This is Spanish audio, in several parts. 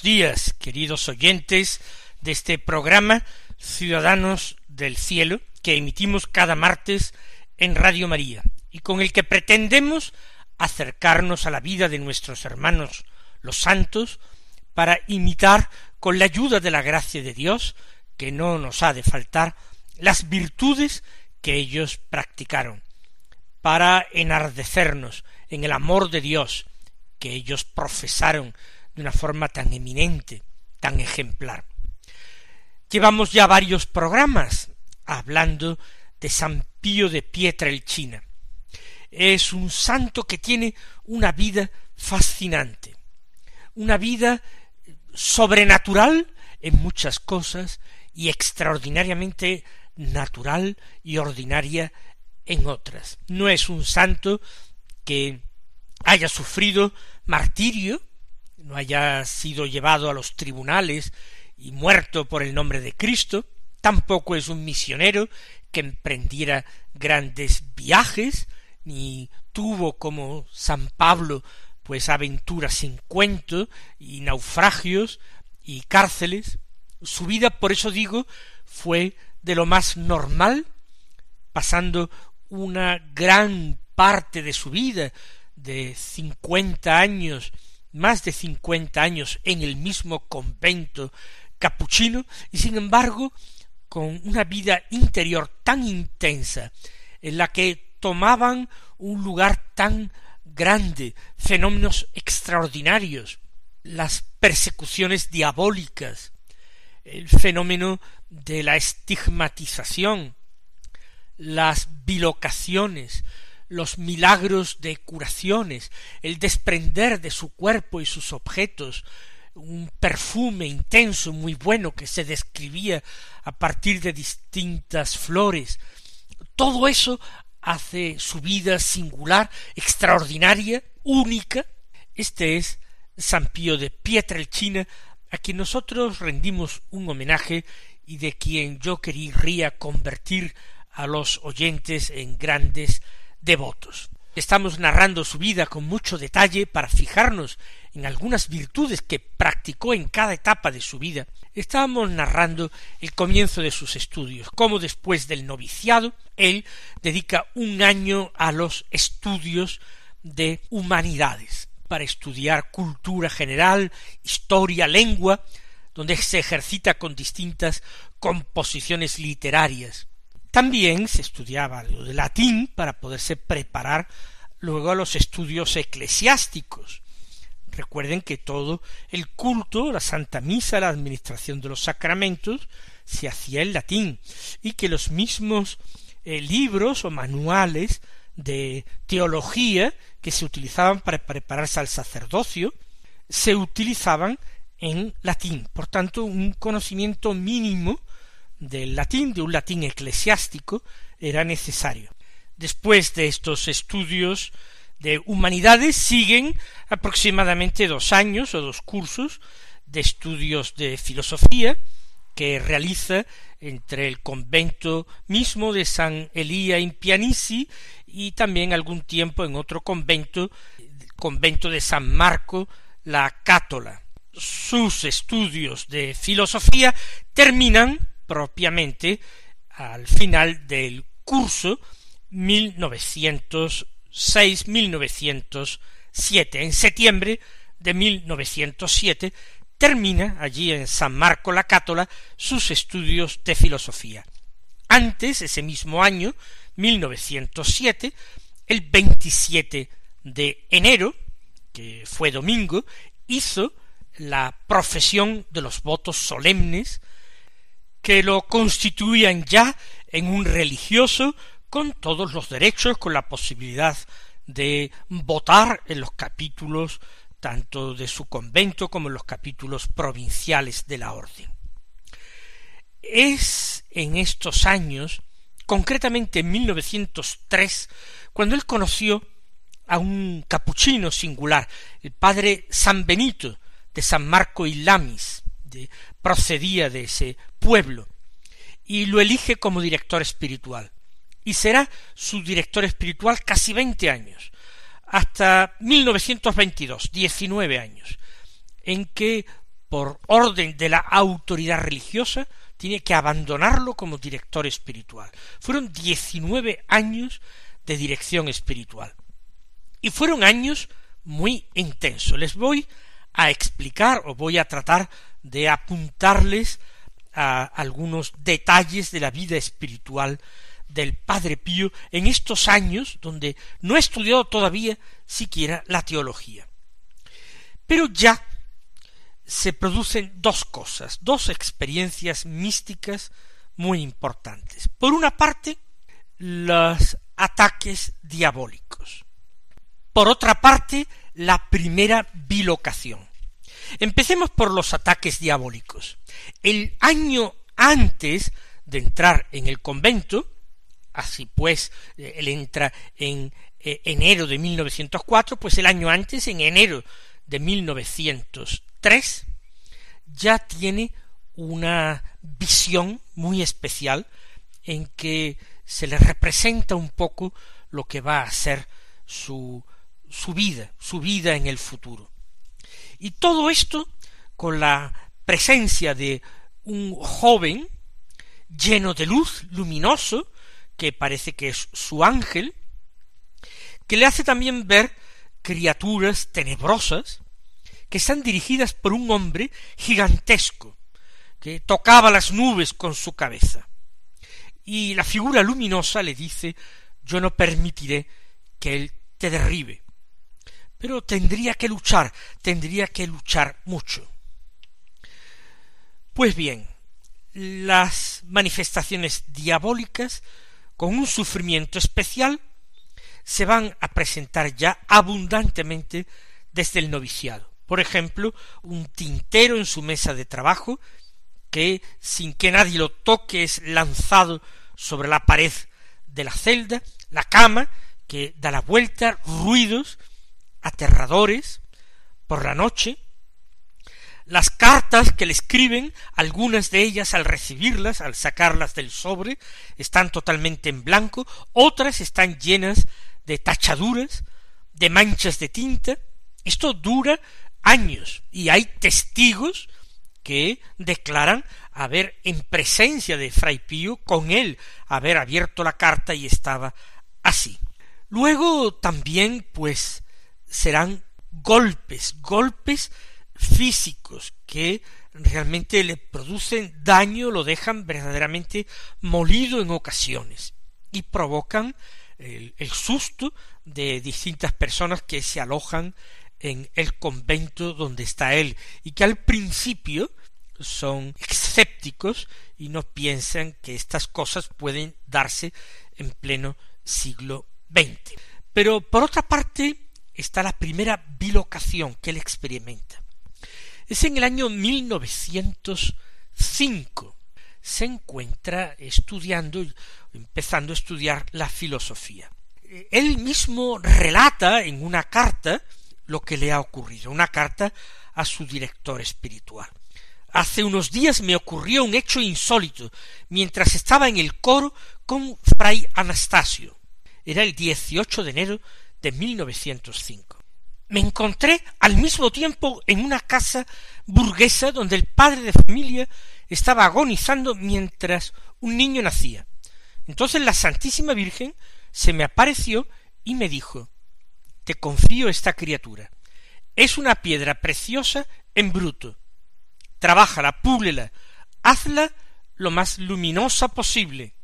Días, queridos oyentes de este programa Ciudadanos del Cielo, que emitimos cada martes en Radio María, y con el que pretendemos acercarnos a la vida de nuestros hermanos los santos, para imitar, con la ayuda de la gracia de Dios, que no nos ha de faltar, las virtudes que ellos practicaron, para enardecernos en el amor de Dios que ellos profesaron de una forma tan eminente, tan ejemplar. Llevamos ya varios programas hablando de San Pío de Pietrelcina. Es un santo que tiene una vida fascinante, una vida sobrenatural en muchas cosas y extraordinariamente natural y ordinaria en otras. No es un santo que haya sufrido martirio, no haya sido llevado a los tribunales y muerto por el nombre de Cristo, tampoco es un misionero que emprendiera grandes viajes, ni tuvo como San Pablo pues aventuras sin cuento y naufragios y cárceles. Su vida, por eso digo, fue de lo más normal, pasando una gran parte de su vida, de cincuenta años, más de cincuenta años en el mismo convento capuchino, y sin embargo, con una vida interior tan intensa, en la que tomaban un lugar tan grande, fenómenos extraordinarios, las persecuciones diabólicas, el fenómeno de la estigmatización, las bilocaciones, los milagros de curaciones, el desprender de su cuerpo y sus objetos un perfume intenso muy bueno que se describía a partir de distintas flores, todo eso hace su vida singular, extraordinaria, única. Este es San Pío de Pietrelcina, a quien nosotros rendimos un homenaje y de quien yo quería convertir a los oyentes en grandes devotos. Estamos narrando su vida con mucho detalle para fijarnos en algunas virtudes que practicó en cada etapa de su vida. Estábamos narrando el comienzo de sus estudios, cómo después del noviciado él dedica un año a los estudios de humanidades, para estudiar cultura general, historia, lengua, donde se ejercita con distintas composiciones literarias. También se estudiaba lo de latín para poderse preparar luego a los estudios eclesiásticos. Recuerden que todo el culto, la Santa Misa, la administración de los sacramentos, se hacía en latín, y que los mismos eh, libros o manuales de teología que se utilizaban para prepararse al sacerdocio se utilizaban en latín. Por tanto, un conocimiento mínimo del latín, de un latín eclesiástico, era necesario. Después de estos estudios de humanidades siguen aproximadamente dos años o dos cursos de estudios de filosofía que realiza entre el convento mismo de San Elía in Pianisi y también algún tiempo en otro convento, convento de San Marco la Cátola. Sus estudios de filosofía terminan propiamente al final del curso 1906-1907. En septiembre de 1907 termina allí en San Marco la Cátola sus estudios de filosofía. Antes, ese mismo año, 1907, el 27 de enero, que fue domingo, hizo la profesión de los votos solemnes que lo constituían ya en un religioso con todos los derechos, con la posibilidad de votar en los capítulos tanto de su convento como en los capítulos provinciales de la orden. Es en estos años, concretamente en 1903, cuando él conoció a un capuchino singular, el padre San Benito de San Marco y Lamis, de, procedía de ese pueblo, y lo elige como director espiritual, y será su director espiritual casi veinte años, hasta 1922, diecinueve años, en que, por orden de la autoridad religiosa, tiene que abandonarlo como director espiritual. Fueron diecinueve años de dirección espiritual. Y fueron años muy intensos. Les voy a explicar o voy a tratar de apuntarles a algunos detalles de la vida espiritual del Padre Pío en estos años donde no ha estudiado todavía siquiera la teología. Pero ya se producen dos cosas, dos experiencias místicas muy importantes. Por una parte, los ataques diabólicos. Por otra parte, la primera bilocación. Empecemos por los ataques diabólicos. El año antes de entrar en el convento, así pues, eh, él entra en eh, enero de 1904, pues el año antes, en enero de 1903, ya tiene una visión muy especial en que se le representa un poco lo que va a ser su su vida, su vida en el futuro. Y todo esto con la presencia de un joven lleno de luz, luminoso, que parece que es su ángel, que le hace también ver criaturas tenebrosas que están dirigidas por un hombre gigantesco, que tocaba las nubes con su cabeza. Y la figura luminosa le dice yo no permitiré que él te derribe pero tendría que luchar, tendría que luchar mucho. Pues bien, las manifestaciones diabólicas, con un sufrimiento especial, se van a presentar ya abundantemente desde el noviciado. Por ejemplo, un tintero en su mesa de trabajo, que sin que nadie lo toque es lanzado sobre la pared de la celda, la cama, que da la vuelta, ruidos, aterradores por la noche, las cartas que le escriben, algunas de ellas al recibirlas, al sacarlas del sobre, están totalmente en blanco, otras están llenas de tachaduras, de manchas de tinta. Esto dura años y hay testigos que declaran haber en presencia de Fray Pío con él haber abierto la carta y estaba así. Luego también pues serán golpes, golpes físicos que realmente le producen daño, lo dejan verdaderamente molido en ocasiones y provocan el, susto de distintas personas que se alojan en el convento donde está él y que al principio son escépticos y no piensan que estas cosas pueden darse en pleno siglo XX. Pero por otra parte, está la primera bilocación que él experimenta. Es en el año 1905. Se encuentra estudiando, empezando a estudiar la filosofía. Él mismo relata en una carta lo que le ha ocurrido, una carta a su director espiritual. Hace unos días me ocurrió un hecho insólito mientras estaba en el coro con fray Anastasio. Era el 18 de enero de 1905. Me encontré al mismo tiempo en una casa burguesa donde el padre de familia estaba agonizando mientras un niño nacía. Entonces la Santísima Virgen se me apareció y me dijo Te confío esta criatura. Es una piedra preciosa en bruto. Trabájala, púlela, hazla lo más luminosa posible,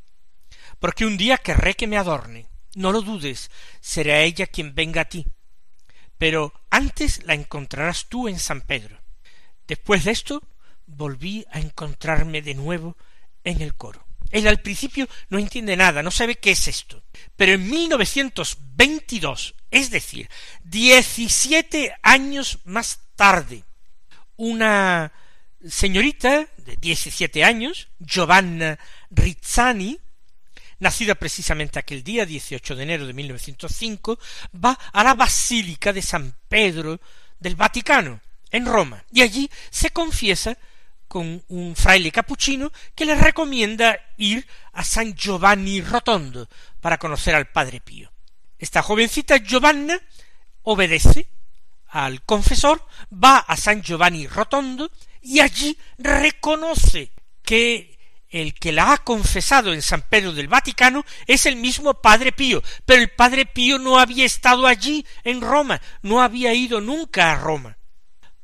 porque un día querré que me adorne. No lo dudes, será ella quien venga a ti. pero antes la encontrarás tú en San Pedro. Después de esto volví a encontrarme de nuevo en el coro. Él al principio no entiende nada, no sabe qué es esto. Pero en 1922, es decir, diecisiete años más tarde, una señorita de diecisiete años, Giovanna Rizzani, nacida precisamente aquel día, 18 de enero de 1905, va a la Basílica de San Pedro del Vaticano, en Roma, y allí se confiesa con un fraile capuchino que le recomienda ir a San Giovanni Rotondo para conocer al Padre Pío. Esta jovencita Giovanna obedece al confesor, va a San Giovanni Rotondo y allí reconoce que el que la ha confesado en San Pedro del Vaticano es el mismo Padre Pío, pero el Padre Pío no había estado allí en Roma, no había ido nunca a Roma.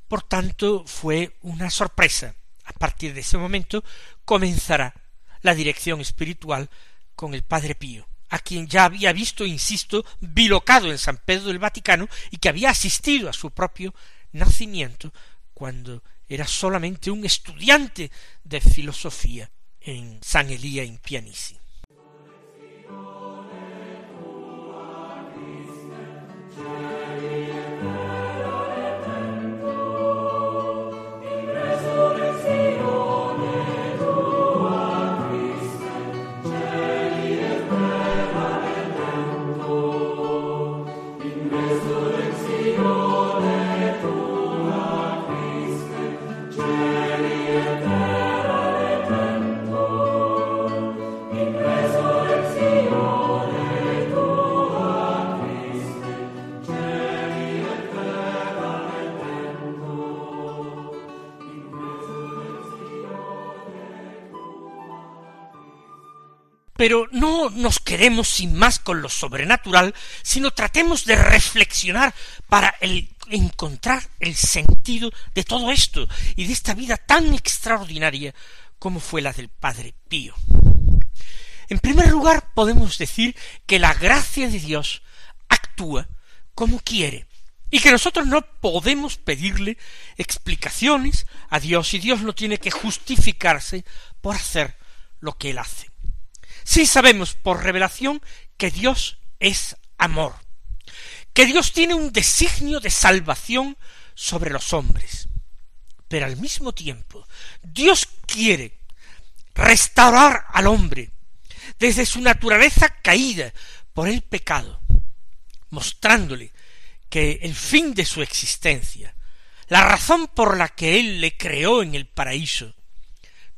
Por tanto, fue una sorpresa. A partir de ese momento comenzará la dirección espiritual con el Padre Pío, a quien ya había visto, insisto, bilocado en San Pedro del Vaticano y que había asistido a su propio nacimiento cuando era solamente un estudiante de filosofía en San Elía in Pianisi. Pero no nos quedemos sin más con lo sobrenatural, sino tratemos de reflexionar para encontrar el sentido de todo esto y de esta vida tan extraordinaria como fue la del Padre Pío. En primer lugar, podemos decir que la gracia de Dios actúa como quiere, y que nosotros no podemos pedirle explicaciones a Dios y Dios no tiene que justificarse por hacer lo que Él hace. Sí sabemos por revelación que Dios es amor, que Dios tiene un designio de salvación sobre los hombres. Pero al mismo tiempo, Dios quiere restaurar al hombre desde su naturaleza caída por el pecado, mostrándole que el fin de su existencia, la razón por la que Él le creó en el paraíso,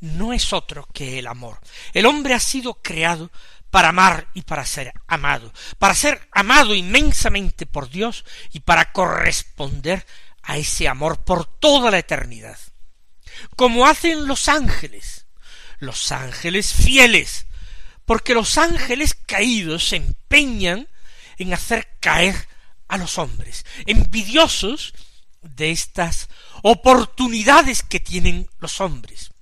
no es otro que el amor. El hombre ha sido creado para amar y para ser amado, para ser amado inmensamente por Dios y para corresponder a ese amor por toda la eternidad. Como hacen los ángeles, los ángeles fieles, porque los ángeles caídos se empeñan en hacer caer a los hombres, envidiosos de estas oportunidades que tienen los hombres.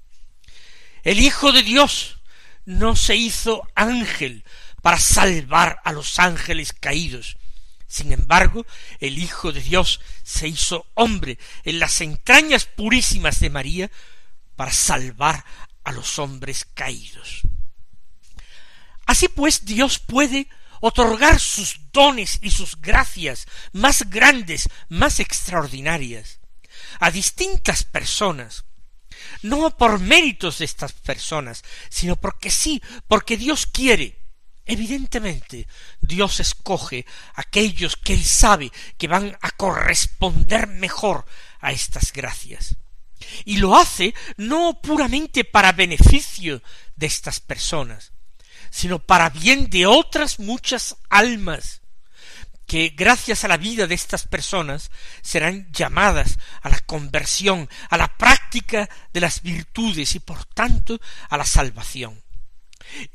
El Hijo de Dios no se hizo ángel para salvar a los ángeles caídos. Sin embargo, el Hijo de Dios se hizo hombre en las entrañas purísimas de María para salvar a los hombres caídos. Así pues, Dios puede otorgar sus dones y sus gracias más grandes, más extraordinarias, a distintas personas, no por méritos de estas personas, sino porque sí, porque Dios quiere. Evidentemente, Dios escoge aquellos que Él sabe que van a corresponder mejor a estas gracias. Y lo hace no puramente para beneficio de estas personas, sino para bien de otras muchas almas que gracias a la vida de estas personas serán llamadas a la conversión, a la práctica de las virtudes y por tanto a la salvación.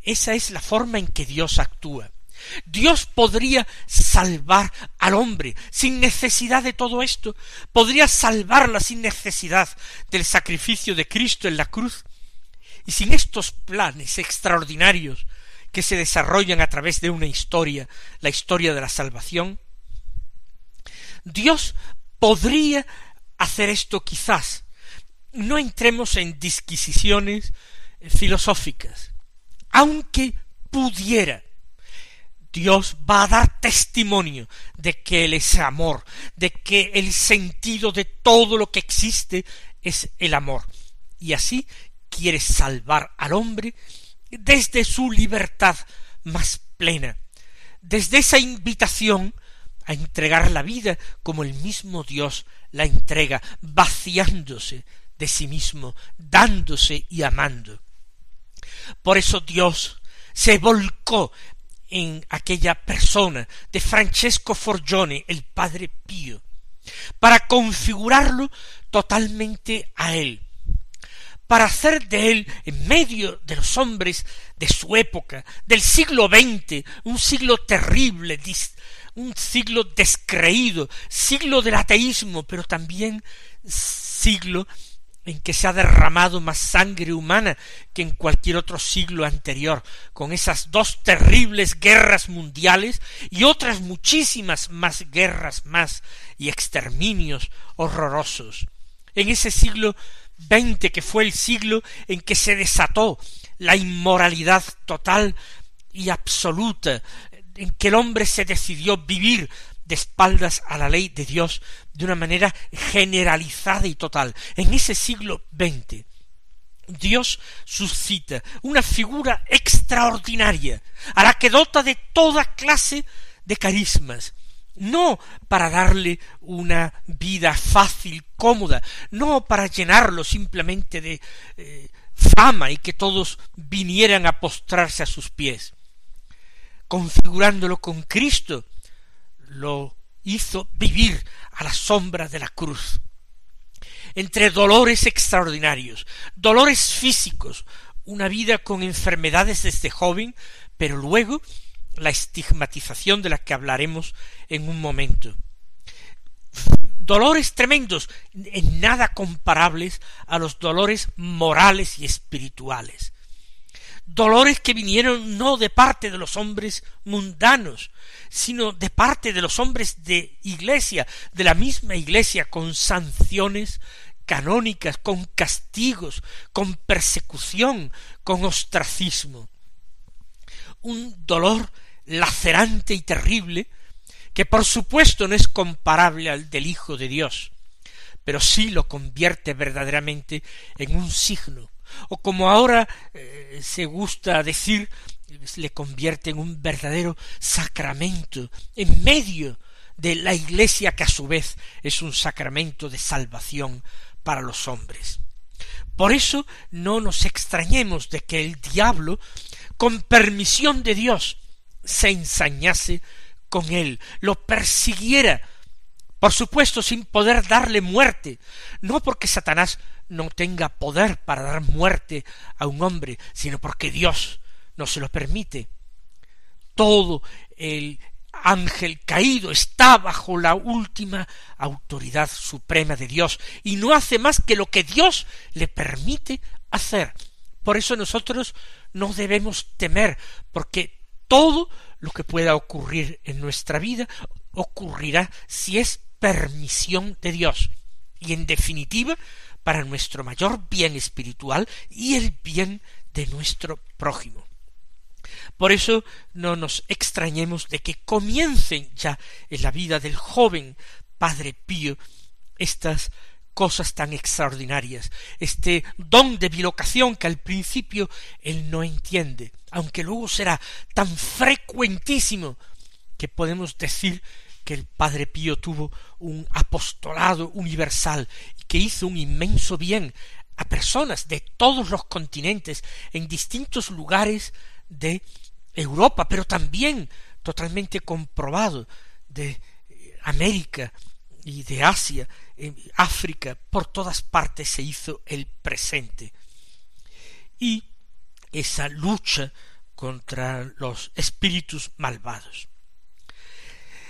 Esa es la forma en que Dios actúa. Dios podría salvar al hombre sin necesidad de todo esto, podría salvarla sin necesidad del sacrificio de Cristo en la cruz, y sin estos planes extraordinarios que se desarrollan a través de una historia, la historia de la salvación, Dios podría hacer esto quizás. No entremos en disquisiciones filosóficas. Aunque pudiera, Dios va a dar testimonio de que Él es amor, de que el sentido de todo lo que existe es el amor. Y así quiere salvar al hombre desde su libertad más plena, desde esa invitación a entregar la vida como el mismo Dios la entrega, vaciándose de sí mismo, dándose y amando. Por eso Dios se volcó en aquella persona de Francesco Forgione, el Padre Pío, para configurarlo totalmente a él, para hacer de él, en medio de los hombres de su época, del siglo XX, un siglo terrible, un siglo descreído, siglo del ateísmo, pero también siglo en que se ha derramado más sangre humana que en cualquier otro siglo anterior, con esas dos terribles guerras mundiales y otras muchísimas más guerras más y exterminios horrorosos. En ese siglo XX que fue el siglo en que se desató la inmoralidad total y absoluta, en que el hombre se decidió vivir de espaldas a la ley de Dios de una manera generalizada y total. En ese siglo XX, Dios suscita una figura extraordinaria, a la que dota de toda clase de carismas, no para darle una vida fácil, cómoda, no para llenarlo simplemente de eh, fama y que todos vinieran a postrarse a sus pies, configurándolo con Cristo, lo hizo vivir a la sombra de la cruz, entre dolores extraordinarios, dolores físicos, una vida con enfermedades desde joven, pero luego la estigmatización de la que hablaremos en un momento. Dolores tremendos, en nada comparables a los dolores morales y espirituales dolores que vinieron no de parte de los hombres mundanos, sino de parte de los hombres de iglesia, de la misma iglesia, con sanciones canónicas, con castigos, con persecución, con ostracismo. Un dolor lacerante y terrible, que por supuesto no es comparable al del Hijo de Dios, pero sí lo convierte verdaderamente en un signo o como ahora eh, se gusta decir, le convierte en un verdadero sacramento en medio de la Iglesia que a su vez es un sacramento de salvación para los hombres. Por eso no nos extrañemos de que el diablo, con permisión de Dios, se ensañase con él, lo persiguiera, por supuesto sin poder darle muerte, no porque Satanás no tenga poder para dar muerte a un hombre, sino porque Dios no se lo permite. Todo el ángel caído está bajo la última autoridad suprema de Dios y no hace más que lo que Dios le permite hacer. Por eso nosotros no debemos temer, porque todo lo que pueda ocurrir en nuestra vida ocurrirá si es permisión de Dios. Y en definitiva, para nuestro mayor bien espiritual y el bien de nuestro prójimo. Por eso no nos extrañemos de que comiencen ya en la vida del joven Padre Pío estas cosas tan extraordinarias, este don de bilocación que al principio él no entiende, aunque luego será tan frecuentísimo que podemos decir que el Padre Pío tuvo un apostolado universal y que hizo un inmenso bien a personas de todos los continentes en distintos lugares de Europa, pero también totalmente comprobado de América y de Asia, África, por todas partes se hizo el presente. Y esa lucha contra los espíritus malvados.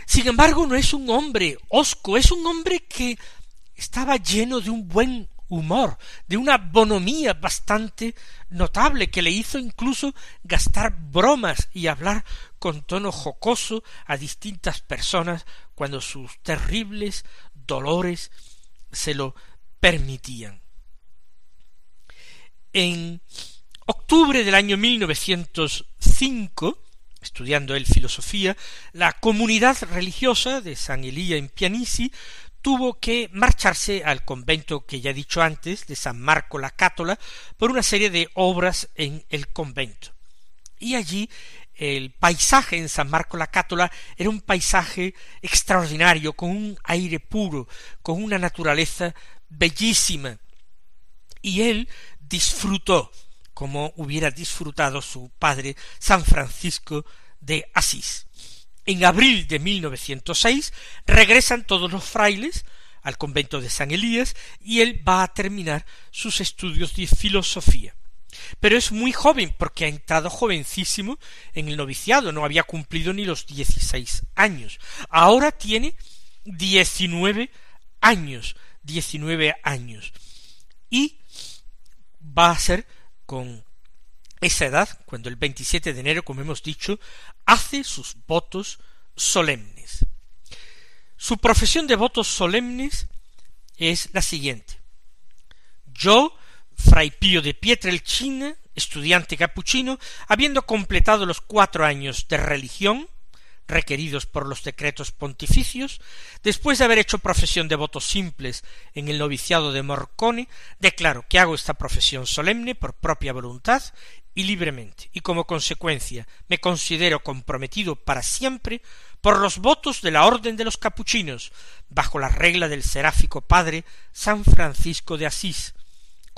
Sin embargo, no es un hombre osco, es un hombre que estaba lleno de un buen humor, de una bonomía bastante notable que le hizo incluso gastar bromas y hablar con tono jocoso a distintas personas cuando sus terribles dolores se lo permitían. En octubre del año 1905, estudiando él filosofía, la comunidad religiosa de San Elía en Pianisi tuvo que marcharse al convento que ya he dicho antes, de San Marco la Cátola, por una serie de obras en el convento. Y allí el paisaje en San Marco la Cátola era un paisaje extraordinario, con un aire puro, con una naturaleza bellísima. Y él disfrutó, como hubiera disfrutado su padre San Francisco de Asís. En abril de 1906 regresan todos los frailes al convento de San Elías y él va a terminar sus estudios de filosofía. Pero es muy joven porque ha entrado jovencísimo en el noviciado, no había cumplido ni los dieciséis años. Ahora tiene diecinueve años, diecinueve años. Y va a ser con esa edad, cuando el 27 de enero, como hemos dicho, hace sus votos solemnes. Su profesión de votos solemnes es la siguiente. Yo, Fray Pío de Pietrelcina, estudiante capuchino, habiendo completado los cuatro años de religión, requeridos por los decretos pontificios, después de haber hecho profesión de votos simples en el noviciado de Morcone, declaro que hago esta profesión solemne por propia voluntad y libremente, y como consecuencia me considero comprometido para siempre por los votos de la Orden de los Capuchinos, bajo la regla del seráfico Padre San Francisco de Asís,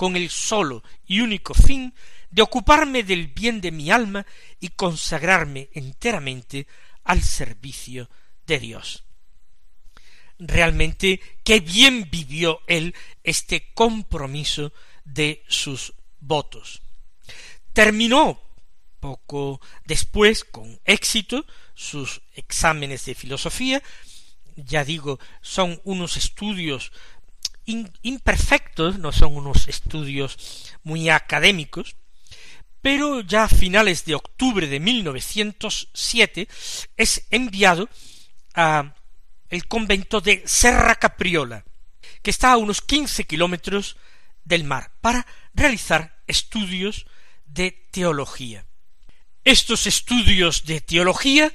con el solo y único fin de ocuparme del bien de mi alma y consagrarme enteramente al servicio de Dios. Realmente qué bien vivió él este compromiso de sus votos. Terminó poco después con éxito sus exámenes de filosofía, ya digo, son unos estudios imperfectos, no son unos estudios muy académicos, pero ya a finales de octubre de 1907 es enviado a el convento de Serra Capriola, que está a unos quince kilómetros del mar, para realizar estudios de teología. Estos estudios de teología,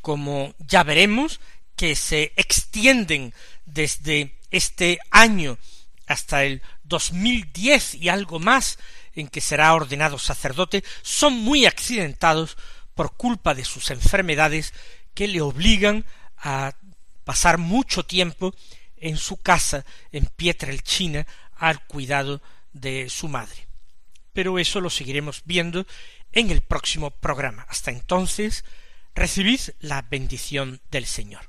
como ya veremos, que se extienden desde este año hasta el 2010 y algo más en que será ordenado sacerdote son muy accidentados por culpa de sus enfermedades que le obligan a pasar mucho tiempo en su casa en Pietrelcina al cuidado de su madre. Pero eso lo seguiremos viendo en el próximo programa. Hasta entonces, recibid la bendición del Señor.